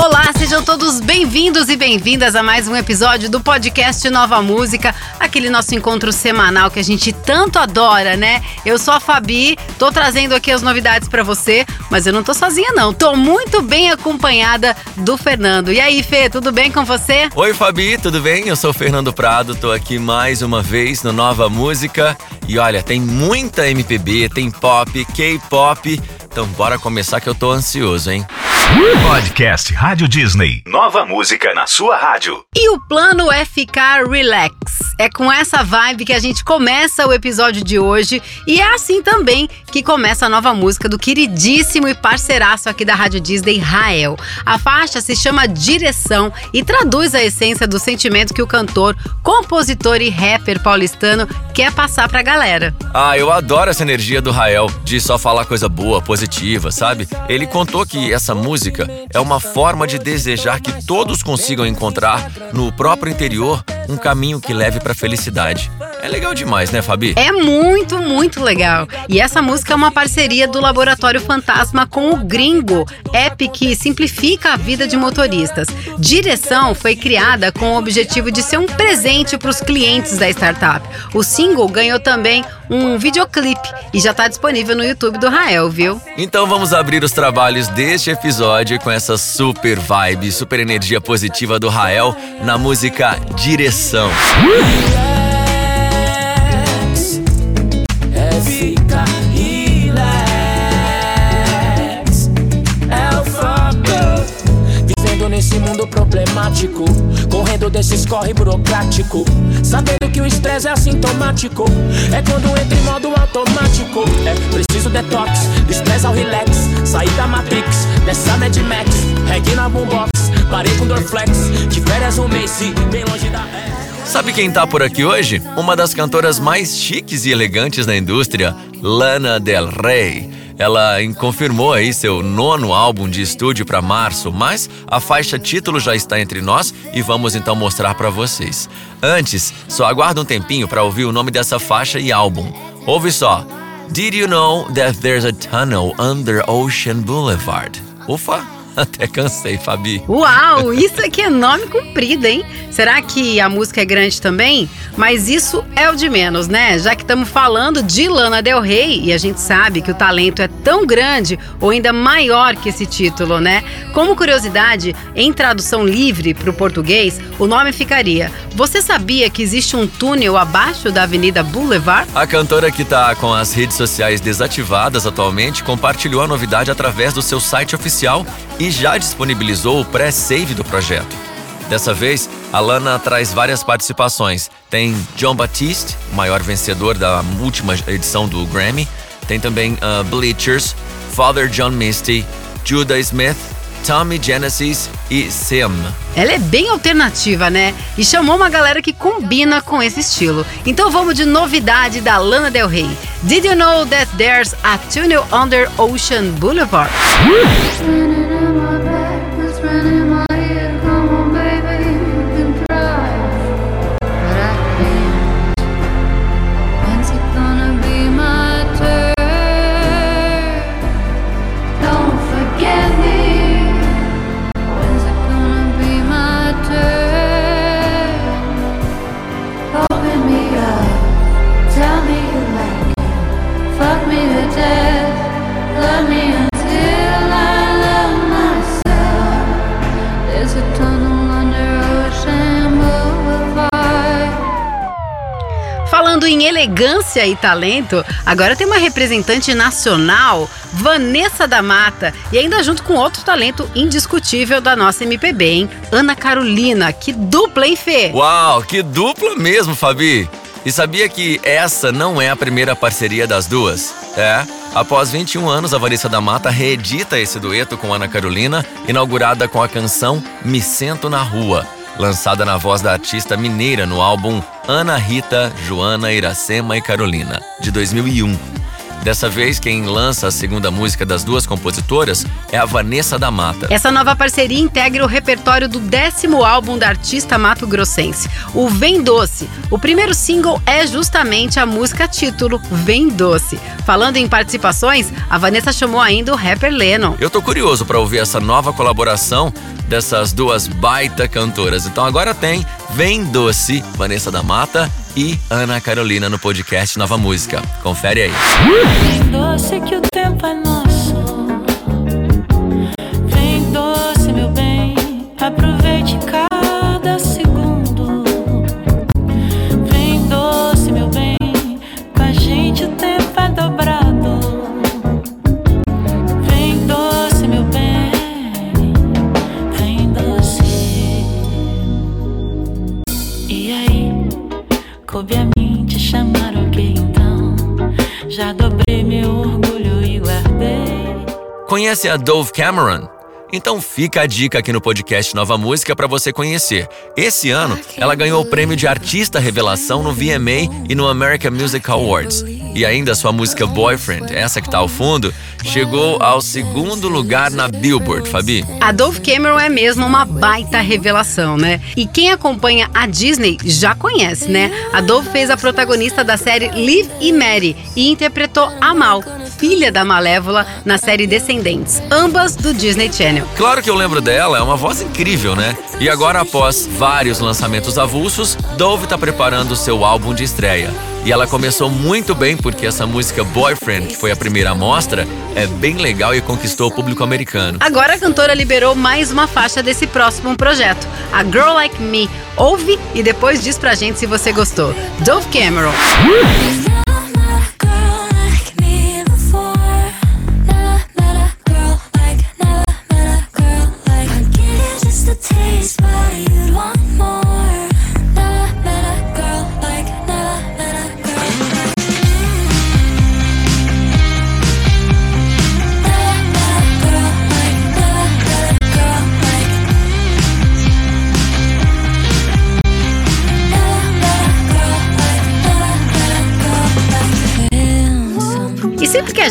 Olá, sejam todos bem-vindos e bem-vindas a mais um episódio do podcast Nova Música, aquele nosso encontro semanal que a gente tanto adora, né? Eu sou a Fabi, tô trazendo aqui as novidades para você, mas eu não tô sozinha não, tô muito bem acompanhada do Fernando. E aí, Fê, tudo bem com você? Oi, Fabi, tudo bem? Eu sou o Fernando Prado, tô aqui mais uma vez no Nova Música. E olha, tem muita MPB, tem pop, K-pop. Então bora começar que eu tô ansioso, hein? Podcast Rádio Disney. Nova música na sua rádio. E o plano é ficar relax. É com essa vibe que a gente começa o episódio de hoje e é assim também que começa a nova música do queridíssimo e parceiraço aqui da Rádio Disney, Rael. A faixa se chama Direção e traduz a essência do sentimento que o cantor, compositor e rapper paulistano quer passar pra galera. Ah, eu adoro essa energia do Rael de só falar coisa boa, positiva, sabe? Ele contou que essa música é uma forma de desejar que todos consigam encontrar no próprio interior um caminho que leve para felicidade. É legal demais, né, Fabi? É muito, muito legal. E essa música é uma parceria do Laboratório Fantasma com o Gringo, app que simplifica a vida de motoristas. Direção foi criada com o objetivo de ser um presente para os clientes da startup. O single ganhou também um videoclipe e já está disponível no YouTube do Rael, viu? Então vamos abrir os trabalhos deste episódio com essa super vibe, super energia positiva do Rael na música Direção. Problemático. Correndo desses corre burocrático. Sabendo que o estresse é assintomático. É quando entra em modo automático. É preciso detox, estresse ao relax. Sair da Matrix, dessa Mad Max. Reggae na boombox, parei com Dorflex. De férias um mês, bem longe da. Sabe quem tá por aqui hoje? Uma das cantoras mais chiques e elegantes da indústria, Lana Del Rey. Ela confirmou aí seu nono álbum de estúdio para março, mas a faixa título já está entre nós e vamos então mostrar para vocês. Antes, só aguarda um tempinho para ouvir o nome dessa faixa e álbum. Ouve só. Did you know that there's a tunnel under Ocean Boulevard? Ufa! Até cansei, Fabi. Uau, isso aqui é nome comprido, hein? Será que a música é grande também? Mas isso é o de menos, né? Já que estamos falando de Lana Del Rey e a gente sabe que o talento é tão grande ou ainda maior que esse título, né? Como curiosidade, em tradução livre para o português, o nome ficaria: Você sabia que existe um túnel abaixo da Avenida Boulevard? A cantora que está com as redes sociais desativadas atualmente compartilhou a novidade através do seu site oficial e já disponibilizou o pré-save do projeto. Dessa vez, a Lana traz várias participações. Tem John Batiste, maior vencedor da última edição do Grammy. Tem também uh, Bleachers, Father John Misty, Judah Smith, Tommy Genesis e Sim. Ela é bem alternativa, né? E chamou uma galera que combina com esse estilo. Então vamos de novidade da Lana Del Rey. Did you know that there's a tunnel under Ocean Boulevard? Elegância e talento, agora tem uma representante nacional, Vanessa da Mata, e ainda junto com outro talento indiscutível da nossa MPB, hein? Ana Carolina. Que dupla, hein, Fê? Uau, que dupla mesmo, Fabi! E sabia que essa não é a primeira parceria das duas? É. Após 21 anos, a Vanessa da Mata reedita esse dueto com Ana Carolina, inaugurada com a canção Me Sento na Rua lançada na voz da artista mineira no álbum Ana Rita, Joana, Iracema e Carolina, de 2001. Dessa vez, quem lança a segunda música das duas compositoras é a Vanessa da Mata. Essa nova parceria integra o repertório do décimo álbum da artista Mato Grossense, o Vem Doce. O primeiro single é justamente a música título Vem Doce. Falando em participações, a Vanessa chamou ainda o rapper Lennon. Eu tô curioso para ouvir essa nova colaboração dessas duas baita cantoras. Então agora tem Vem Doce, Vanessa da Mata e Ana Carolina no podcast Nova Música. Confere aí. Vem doce que o tempo é nosso. Conhece a Dove Cameron? Então fica a dica aqui no podcast Nova Música para você conhecer. Esse ano, ela ganhou o prêmio de Artista Revelação no VMA e no American Music Awards. E ainda sua música Boyfriend, essa que tá ao fundo, chegou ao segundo lugar na Billboard, Fabi. A Dove Cameron é mesmo uma baita revelação, né? E quem acompanha a Disney já conhece, né? A Dove fez a protagonista da série Liv e Mary e interpretou a Mal, filha da Malévola, na série Descendentes, ambas do Disney Channel. Claro que eu lembro dela, é uma voz incrível, né? E agora, após vários lançamentos avulsos, Dove tá preparando o seu álbum de estreia. E ela começou muito bem porque essa música Boyfriend, que foi a primeira amostra, é bem legal e conquistou o público americano. Agora a cantora liberou mais uma faixa desse próximo projeto, a Girl Like Me. Ouve e depois diz pra gente se você gostou. Dove Cameron.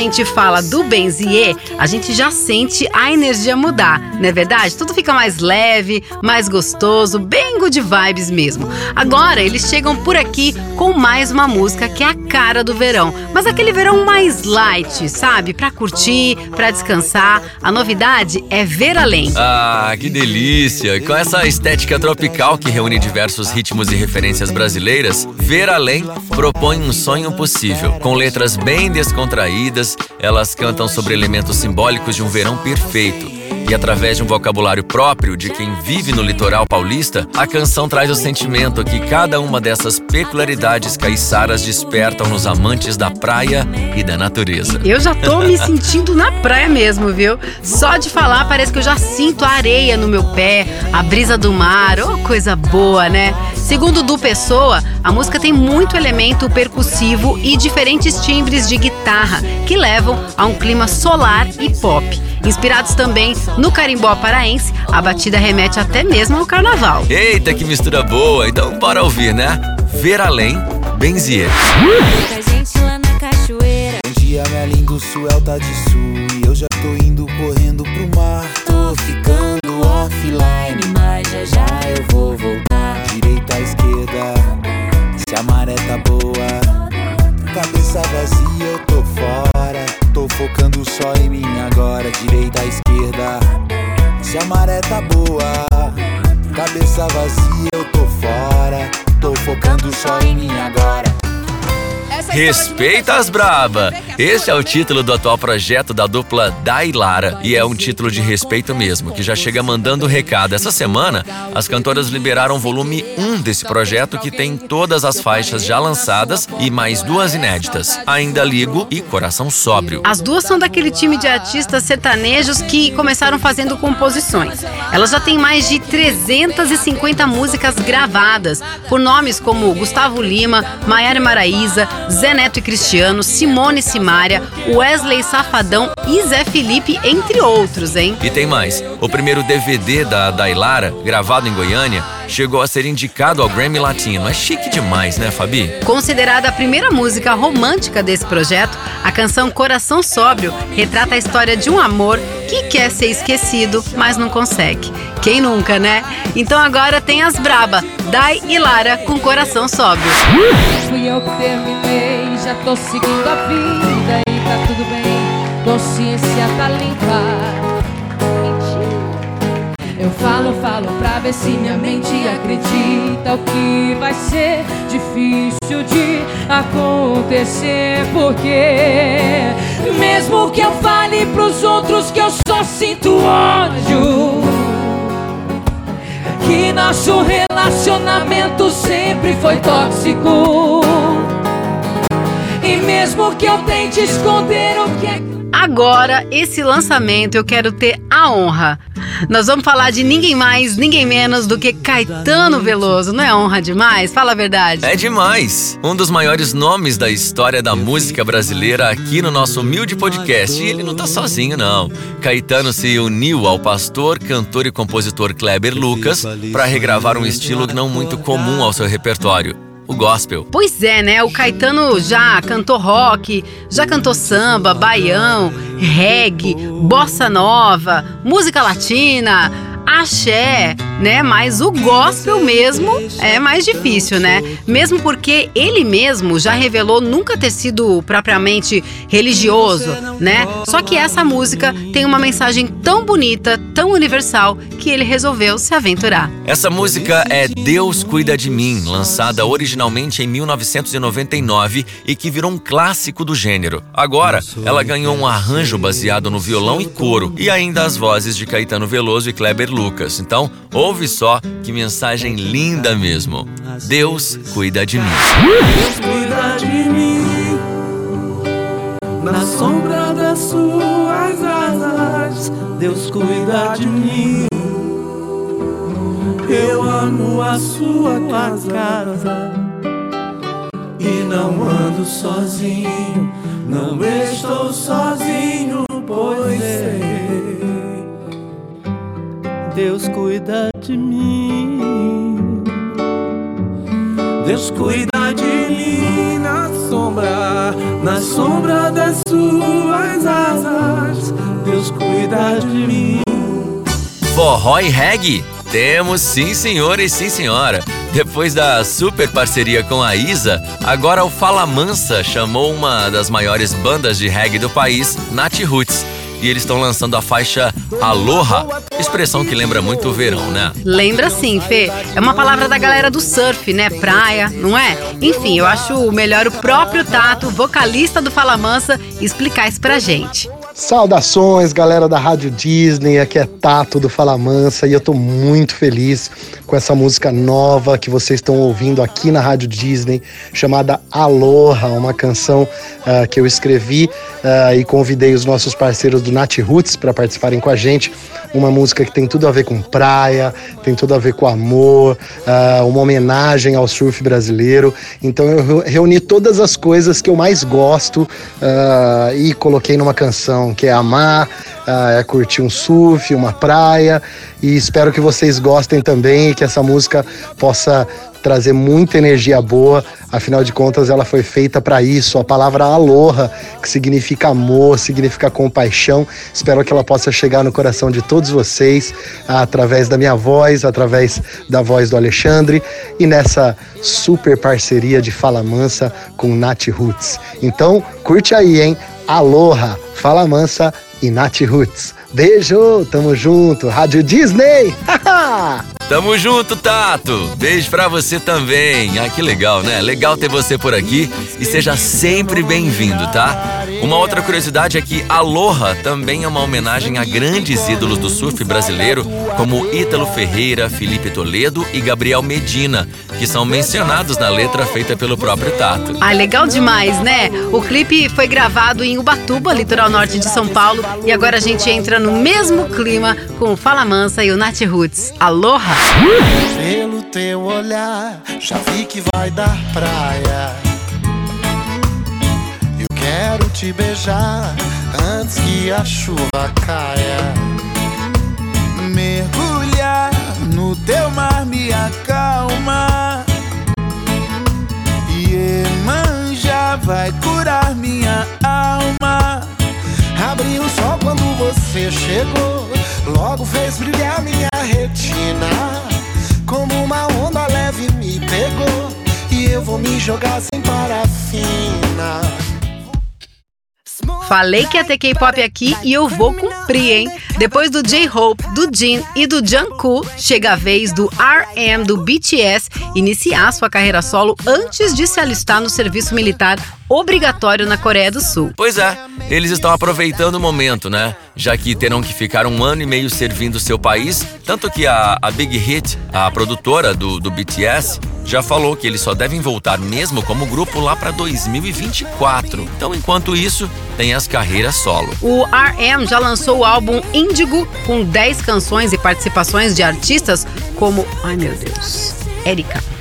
Gente fala do Benzier, a gente já sente a energia mudar, não é verdade? Tudo fica mais leve, mais gostoso, bem good vibes mesmo. Agora eles chegam por aqui com mais uma música que é a cara do verão, mas aquele verão mais light, sabe? Pra curtir, pra descansar. A novidade é Ver Além. Ah, que delícia! Com essa estética tropical que reúne diversos ritmos e referências brasileiras, Ver Além propõe um sonho possível. Com letras bem descontraídas, elas cantam sobre elementos simbólicos de um verão perfeito. E através de um vocabulário próprio de quem vive no litoral paulista, a canção traz o sentimento que cada uma dessas peculiaridades caiçaras despertam nos amantes da praia e da natureza. Eu já tô me sentindo na praia mesmo, viu? Só de falar parece que eu já sinto a areia no meu pé, a brisa do mar, oh, coisa boa, né? Segundo Du Pessoa, a música tem muito elemento percussivo e diferentes timbres de guitarra que levam a um clima solar e pop. Inspirados também no carimbó paraense, a batida remete até mesmo ao carnaval. Eita, que mistura boa! Então bora ouvir, né? Ver além, Benzier. Muita gente lá na cachoeira. Um dia minha linda Suel tá de sul Respeita as braba! Esse é o título do atual projeto da dupla Dailara e é um título de respeito mesmo, que já chega mandando recado. Essa semana, as cantoras liberaram o volume 1 desse projeto que tem todas as faixas já lançadas e mais duas inéditas, Ainda Ligo e Coração Sóbrio. As duas são daquele time de artistas sertanejos que começaram fazendo composições. Elas já têm mais de 350 músicas gravadas por nomes como Gustavo Lima, Maiara Maraíza, Zé Neto e Cristiano, Simone e Simária, Wesley Safadão e Zé Felipe, entre outros, hein? E tem mais. O primeiro DVD da Dailara, gravado em Goiânia, chegou a ser indicado ao Grammy Latino. É chique demais, né, Fabi? Considerada a primeira música romântica desse projeto, a canção Coração Sóbrio retrata a história de um amor que quer ser esquecido, mas não consegue. Quem nunca, né? Então agora tem as braba, Dai e Lara com Coração Sóbrio. Fui eu que terminei, já tô seguindo a vida e tá tudo bem. Consciência tá limpa. Eu falo, falo pra ver se minha mente acredita o que vai ser difícil de acontecer. Porque mesmo que eu fale pros outros que eu só sinto ódio que nosso relacionamento sempre foi tóxico. E mesmo que eu tente esconder o que é. Agora, esse lançamento eu quero ter a honra. Nós vamos falar de ninguém mais, ninguém menos do que Caetano Veloso. Não é honra demais? Fala a verdade. É demais! Um dos maiores nomes da história da música brasileira aqui no nosso humilde podcast. E ele não tá sozinho, não. Caetano se uniu ao pastor, cantor e compositor Kleber Lucas para regravar um estilo não muito comum ao seu repertório. O gospel. Pois é, né? O Caetano já cantou rock, já cantou samba, baião, reggae, bossa nova, música latina, axé, né? Mas o gospel mesmo é mais difícil, né? Mesmo porque ele mesmo já revelou nunca ter sido propriamente religioso, né? Só que essa música tem uma mensagem tão bonita, tão universal, que ele resolveu se aventurar. Essa música é Deus Cuida de Mim, lançada originalmente em 1999 e que virou um clássico do gênero. Agora, ela ganhou um arranjo baseado no violão e coro, e ainda as vozes de Caetano Veloso e Kleber Lucas. Então, ouve só que mensagem linda mesmo. Deus cuida de mim. Deus cuida de mim na sombra das suas asas. Deus cuida de mim. Eu amo a sua casa e não ando sozinho. Não estou sozinho, Deus cuida de mim. Deus cuida de mim na sombra, na sombra das suas asas. Deus cuida de mim. Forró e reggae? Temos sim, senhor e sim, senhora. Depois da super parceria com a Isa, agora o Fala Mansa chamou uma das maiores bandas de reggae do país, Nat Roots. E eles estão lançando a faixa Aloha, expressão que lembra muito o verão, né? Lembra sim, Fê. É uma palavra da galera do surf, né? Praia, não é? Enfim, eu acho melhor o próprio Tato, vocalista do Fala Mansa, explicar isso pra gente. Saudações, galera da Rádio Disney. Aqui é Tato do Fala Mansa e eu tô muito feliz com essa música nova que vocês estão ouvindo aqui na Rádio Disney, chamada Aloha, uma canção uh, que eu escrevi uh, e convidei os nossos parceiros do Nat Roots para participarem com a gente. Uma música que tem tudo a ver com praia, tem tudo a ver com amor, uh, uma homenagem ao surf brasileiro. Então eu reuni todas as coisas que eu mais gosto e coloquei numa canção que é amar, é curtir um surf, uma praia. E espero que vocês gostem também, que essa música possa trazer muita energia boa. Afinal de contas, ela foi feita para isso. A palavra aloha, que significa amor, significa compaixão. Espero que ela possa chegar no coração de todos vocês através da minha voz, através da voz do Alexandre e nessa super parceria de Fala Mansa com Nath Roots. Então, curte aí, hein? Aloha, Fala Mansa e Nath Roots. Beijo, tamo junto, Rádio Disney! Tamo junto, Tato! Beijo pra você também. Ah, que legal, né? Legal ter você por aqui e seja sempre bem-vindo, tá? Uma outra curiosidade é que Aloha também é uma homenagem a grandes ídolos do surf brasileiro, como Ítalo Ferreira, Felipe Toledo e Gabriel Medina, que são mencionados na letra feita pelo próprio Tato. Ah, legal demais, né? O clipe foi gravado em Ubatuba, litoral norte de São Paulo, e agora a gente entra no mesmo clima com o Fala Mansa e o Nat Roots. Aloha! Pelo teu olhar, já vi que vai dar praia. Te beijar antes que a chuva caia. Mergulhar no teu mar me acalma. Iemanjá vai curar minha alma. Abri o sol quando você chegou. Logo fez brilhar minha retina. Como uma onda leve me pegou. E eu vou me jogar sem parafina. Falei que ia ter K-pop aqui e eu vou cumprir, hein? Depois do J-Hope, do Jin e do Jungkook, chega a vez do RM do BTS iniciar sua carreira solo antes de se alistar no serviço militar obrigatório na Coreia do Sul. Pois é, eles estão aproveitando o momento, né? Já que terão que ficar um ano e meio servindo seu país, tanto que a, a Big Hit, a produtora do, do BTS, já falou que eles só devem voltar mesmo como grupo lá para 2024. Então, enquanto isso, tem as carreiras solo. O RM já lançou o álbum Índigo com 10 canções e participações de artistas como, ai meu Deus, Erika.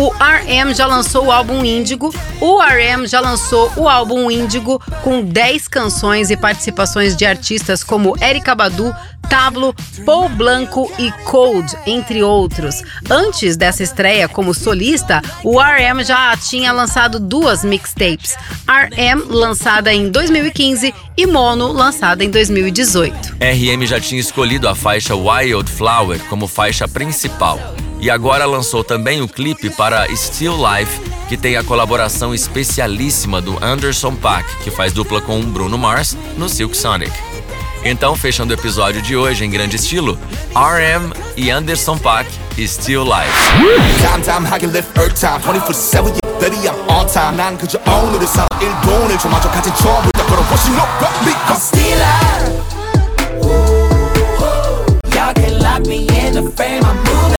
O RM já lançou o álbum Índigo. O RM já lançou o álbum Índigo com 10 canções e participações de artistas como Erika Badu, Tablo, Paul Blanco e Cold, entre outros. Antes dessa estreia como solista, o RM já tinha lançado duas mixtapes: RM, lançada em 2015, e Mono, lançada em 2018. RM já tinha escolhido a faixa Wildflower como faixa principal E agora lançou também o clipe para Still Life, que tem a colaboração especialíssima do Anderson Paak, que faz dupla com o Bruno Mars no Silk Sonic. Então, fechando o episódio de hoje em grande estilo, RM e Anderson Paak, Still Life. 담담하게 live earth time 24-7 yeah, baby I'm on time 난 그저 오늘을 살아 일본을 조마저 같은 처음부터 걸어보신 no me I'm still alive Y'all can lock me in the frame, I'm moving.